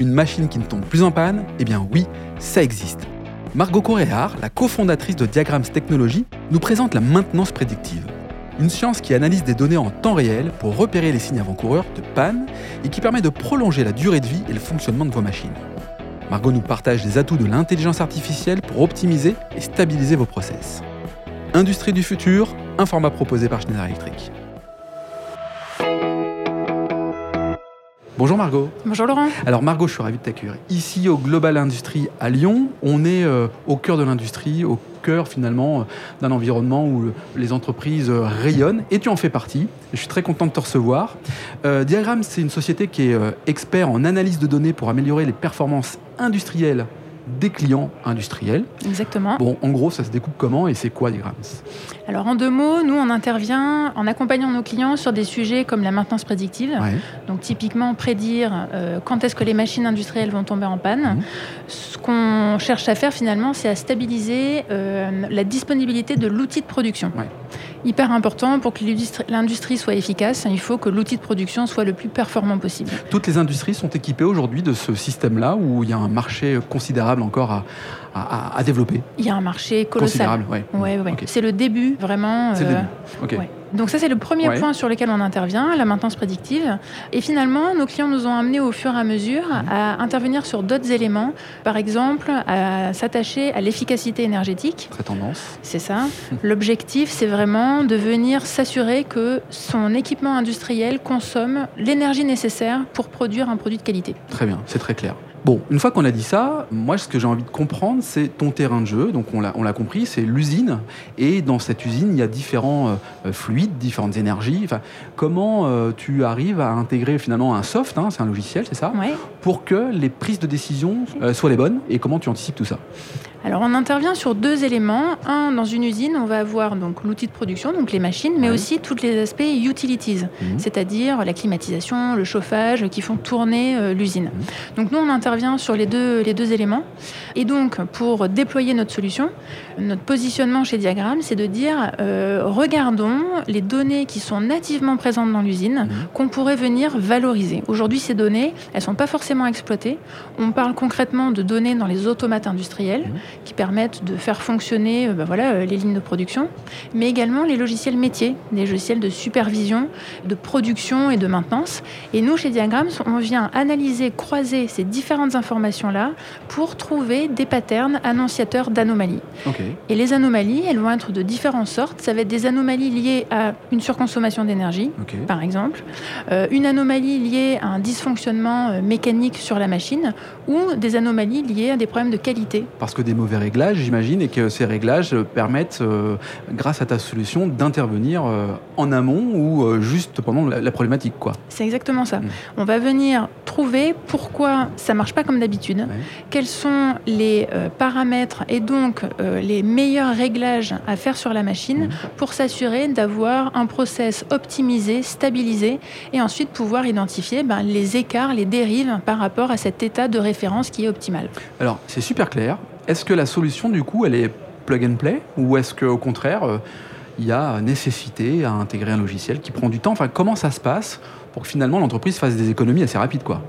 Une machine qui ne tombe plus en panne Eh bien oui, ça existe. Margot Coréard, la cofondatrice de Diagrams Technologies, nous présente la maintenance prédictive. Une science qui analyse des données en temps réel pour repérer les signes avant-coureurs de panne et qui permet de prolonger la durée de vie et le fonctionnement de vos machines. Margot nous partage les atouts de l'intelligence artificielle pour optimiser et stabiliser vos process. Industrie du futur, un format proposé par Schneider Electric. Bonjour Margot. Bonjour Laurent. Alors Margot, je suis ravi de t'accueillir. Ici au Global Industrie à Lyon, on est euh, au cœur de l'industrie, au cœur finalement euh, d'un environnement où les entreprises euh, rayonnent et tu en fais partie. Je suis très content de te recevoir. Diagram, c'est une société qui est expert en analyse de données pour améliorer les performances industrielles des clients industriels. Exactement. Bon, en gros, ça se découpe comment et c'est quoi Diagrams Alors, en deux mots, nous, on intervient en accompagnant nos clients sur des sujets comme la maintenance prédictive. Donc, typiquement, prédire euh, quand est-ce que les machines industrielles vont tomber en panne. Mhm. Ce qu'on cherche à faire, finalement, c'est à stabiliser euh, la disponibilité de l'outil de production hyper important pour que l'industrie soit efficace. Il faut que l'outil de production soit le plus performant possible. Toutes les industries sont équipées aujourd'hui de ce système-là où il y a un marché considérable encore à, à, développer Il y a un marché colossal. Ouais, ouais. C'est le début, vraiment. C'est le euh, début. Donc ça, c'est le premier point sur lequel on intervient, la maintenance prédictive. Et finalement, nos clients nous ont amenés au fur et à mesure mhm. à intervenir sur d'autres éléments. Par exemple, à s'attacher à l'efficacité énergétique. Très tendance. C'est ça. L'objectif, c'est vraiment de venir s'assurer que son équipement industriel consomme l'énergie nécessaire pour produire un produit de qualité. Très bien, c'est très clair. Bon, une fois qu'on a dit ça, moi, ce que j'ai envie de comprendre, c'est ton terrain de jeu. Donc, on l'a compris, c'est l'usine. Et dans cette usine, il y a différents euh, fluides, différentes énergies. Comment euh, tu arrives à intégrer finalement un soft, hein, c'est un logiciel, c'est ça? Pour que les prises de décision euh, soient les bonnes. Et comment tu anticipes tout ça alors on intervient sur deux éléments. Un, dans une usine, on va avoir donc l'outil de production, donc les machines, mais aussi tous les aspects utilities, mhm. c'est-à-dire la climatisation, le chauffage qui font tourner euh, l'usine. Mhm. Donc nous on intervient sur les deux, les deux éléments. Et donc pour déployer notre solution, notre positionnement chez Diagram, c'est de dire euh, regardons les données qui sont nativement présentes dans l'usine, mhm. qu'on pourrait venir valoriser. Aujourd'hui ces données, elles sont pas forcément exploitées. On parle concrètement de données dans les automates industriels qui permettent de faire fonctionner bah voilà, euh, les lignes de production, mais également les logiciels métiers, les logiciels de supervision, de production et de maintenance. Et nous, chez Diagrams, on vient analyser, croiser ces différentes informations-là pour trouver des patterns annonciateurs d'anomalies. Et les anomalies, elles vont être de différentes sortes. Ça va être des anomalies liées à une surconsommation d'énergie, par exemple, euh, une anomalie liée à un dysfonctionnement mécanique sur la machine, ou des anomalies liées à des problèmes de qualité. Parce que des mauvais réglages, j'imagine, et que ces réglages permettent, euh, grâce à ta solution, d'intervenir euh, en amont ou euh, juste pendant la, problématique. quoi. C'est exactement ça. Mm. On va venir trouver pourquoi ça marche pas comme d'habitude, quels sont les paramètres et donc les meilleurs réglages à faire sur la machine mm. pour s'assurer d'avoir un process optimisé, stabilisé, et ensuite pouvoir identifier ben, les écarts, les dérives par rapport à cet état de référence qui est optimal. Alors, c'est super clair. Est-ce que la solution, du coup, elle est plug and play ou est-ce qu'au contraire, euh, il y a nécessité à intégrer un logiciel qui prend du temps? Enfin, comment ça se passe pour que finalement l'entreprise fasse des économies assez rapides, quoi?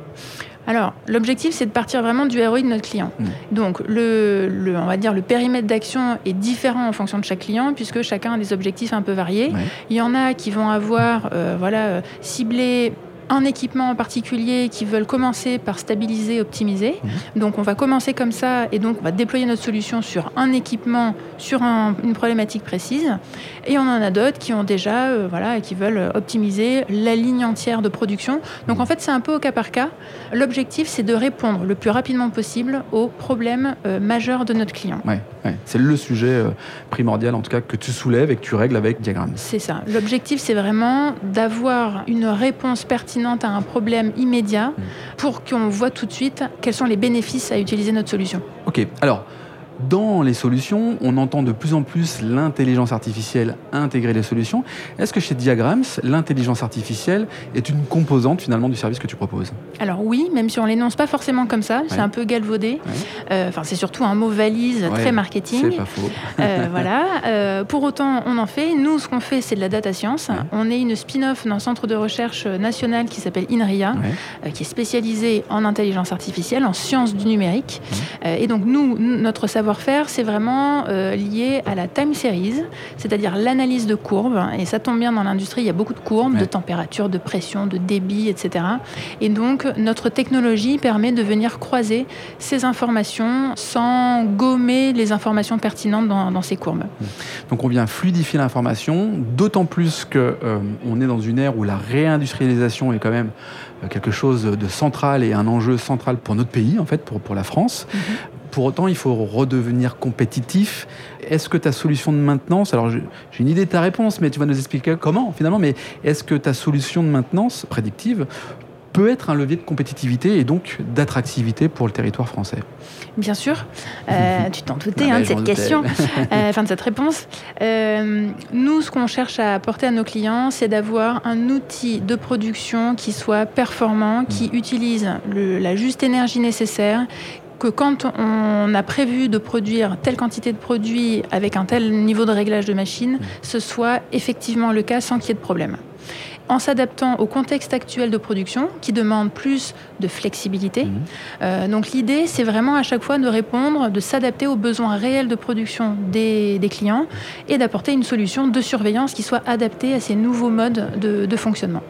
Alors, l'objectif, c'est de partir vraiment du ROI de notre client. Hmm. Donc, le, on va dire le périmètre d'action est différent en fonction de chaque client, puisque chacun a des objectifs un peu variés. Il y en a qui vont avoir, euh, voilà, euh, ciblé un équipement en particulier qui veulent commencer par stabiliser, optimiser. Mhm. Donc on va commencer comme ça et donc on va déployer notre solution sur un équipement, sur une problématique précise. Et on en a d'autres qui ont déjà, euh, voilà, qui veulent optimiser la ligne entière de production. Donc en fait c'est un peu au cas par cas. L'objectif c'est de répondre le plus rapidement possible aux problèmes euh, majeurs de notre client. Ouais, C'est le sujet euh, primordial en tout cas que tu soulèves et que tu règles avec Diagram. C'est ça. L'objectif c'est vraiment d'avoir une réponse pertinente à un problème immédiat mm. pour qu'on voit tout de suite quels sont les bénéfices à utiliser notre solution. Ok, alors Dans les solutions, on entend de plus en plus l'intelligence artificielle intégrer les solutions. Est-ce que chez Diagrams, l'intelligence artificielle est une composante finalement du service que tu proposes? Alors oui, même si on l'énonce pas forcément comme ça, c'est un peu galvaudé. Euh, enfin, c'est surtout un mot valise très marketing. C'est pas faux. Euh, voilà. Euh, pour autant, on en fait. Nous, ce qu'on fait, c'est de la data science. On est une spin-off d'un centre de recherche national qui s'appelle INRIA, qui est spécialisé en intelligence artificielle, en sciences du numérique. et donc nous, notre savoir savoir-faire, c'est vraiment euh, lié à la time series, c'est-à-dire l'analyse de courbes. Et ça tombe bien dans l'industrie, il y a beaucoup de courbes, de température, de pression, de débit, etc. Et donc, notre technologie permet de venir croiser ces informations sans gommer les informations pertinentes dans, ces courbes. Donc, on vient fluidifier l'information, d'autant plus qu'on euh, on est dans une ère où la réindustrialisation est quand même euh, quelque chose de central et un enjeu central pour notre pays, en fait, pour, pour la France. Mhm. Pour autant, il faut redevenir compétitif. Est-ce que ta solution de maintenance, alors j'ai une idée de ta réponse, mais tu vas nous expliquer comment finalement, mais est-ce que ta solution de maintenance prédictive peut être un levier de compétitivité et donc d'attractivité pour le territoire français? Bien sûr. Euh, tu t'en doutais hein, de cette question, euh, enfin de cette réponse. Euh, nous, ce qu'on cherche à apporter à nos clients, c'est d'avoir un outil de production qui soit performant, qui mm. utilise la juste énergie nécessaire, que quand on a prévu de produire telle quantité de produits avec un tel niveau de réglage de machine, mmh. ce soit effectivement le cas sans qu'il y ait de problème en s'adaptant au contexte actuel de production qui demande plus de flexibilité. Mmh. Euh, donc l'idée, c'est vraiment à chaque fois de répondre, de s'adapter aux besoins réels de production des, clients et d'apporter une solution de surveillance qui soit adaptée à ces nouveaux modes de fonctionnement.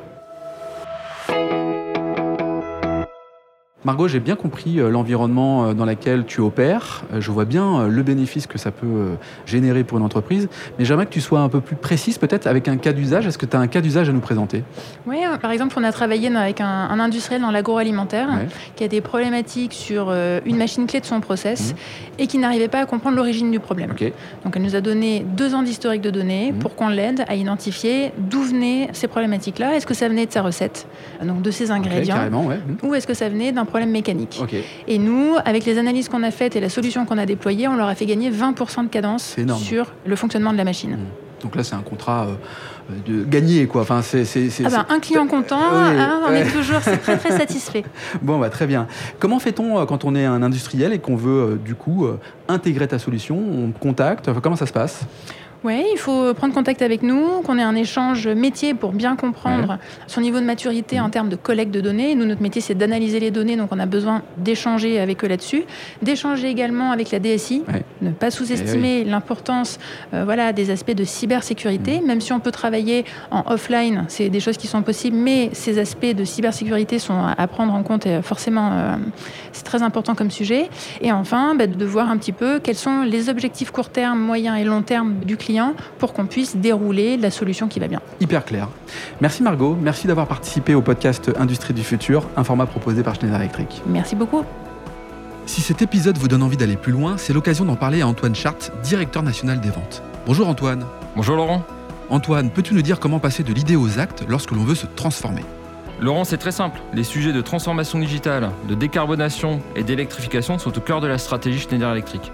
Margot, j'ai bien compris euh, l'environnement euh, dans lequel tu opères. Euh, je vois bien le bénéfice que ça peut générer pour une entreprise. Mais j'aimerais que tu sois un peu plus précise, peut-être avec un cas d'usage. Est-ce que tu as un cas d'usage à nous présenter? Oui, par exemple, on a travaillé avec un, industriel dans l'agroalimentaire qui a des problématiques sur une machine clé de son process mmh. et qui n'arrivait pas à comprendre l'origine du problème. Donc, elle nous a donné deux ans d'historique de données mmh. pour qu'on l'aide à identifier d'où venaient ces problématiques-là. Est-ce que ça venait de sa recette, donc de ses ingrédients, mmh. ou est-ce que ça venait d'un problème mécanique. Et nous, avec les analyses qu'on a faites et la solution qu'on a déployée, on leur a fait gagner 20% de cadence sur le fonctionnement de la machine. Mmh. Donc là, c'est un contrat euh, de gagné, quoi. Enfin, c'est, ah ben, un client content, hein, on est toujours très très satisfait. bon, bah, très bien. Comment fait-on euh, quand on est un industriel et qu'on veut euh, du coup intégrer ta solution On te contacte Comment ça se passe? Oui, il faut prendre contact avec nous, qu'on ait un échange métier pour bien comprendre son niveau de maturité en termes de collecte de données. Nous, notre métier, c'est d'analyser les données, donc on a besoin d'échanger avec eux là-dessus, d'échanger également avec la DSI, ne pas sous-estimer eh l'importance euh, voilà, des aspects de cybersécurité, mm. même si on peut travailler en offline, c'est des choses qui sont possibles, mais ces aspects de cybersécurité sont à prendre en compte et forcément, euh, c'est très important comme sujet. Et enfin, bah, de voir un petit peu quels sont les objectifs court terme, moyen et long terme du client pour qu'on puisse dérouler la solution qui va bien. Hyper clair. Merci Margot, merci d'avoir participé au podcast Industrie du futur, un format proposé par Schneider Electric. Merci beaucoup. Si cet épisode vous donne envie d'aller plus loin, c'est l'occasion d'en parler à Antoine Chart, directeur national des ventes. Bonjour Antoine. Bonjour Laurent. Antoine, peux-tu nous dire comment passer de l'idée aux actes lorsque l'on veut se transformer? Laurent, c'est très simple. Les sujets de transformation digitale, de décarbonation et d'électrification sont au cœur de la stratégie Schneider Electric.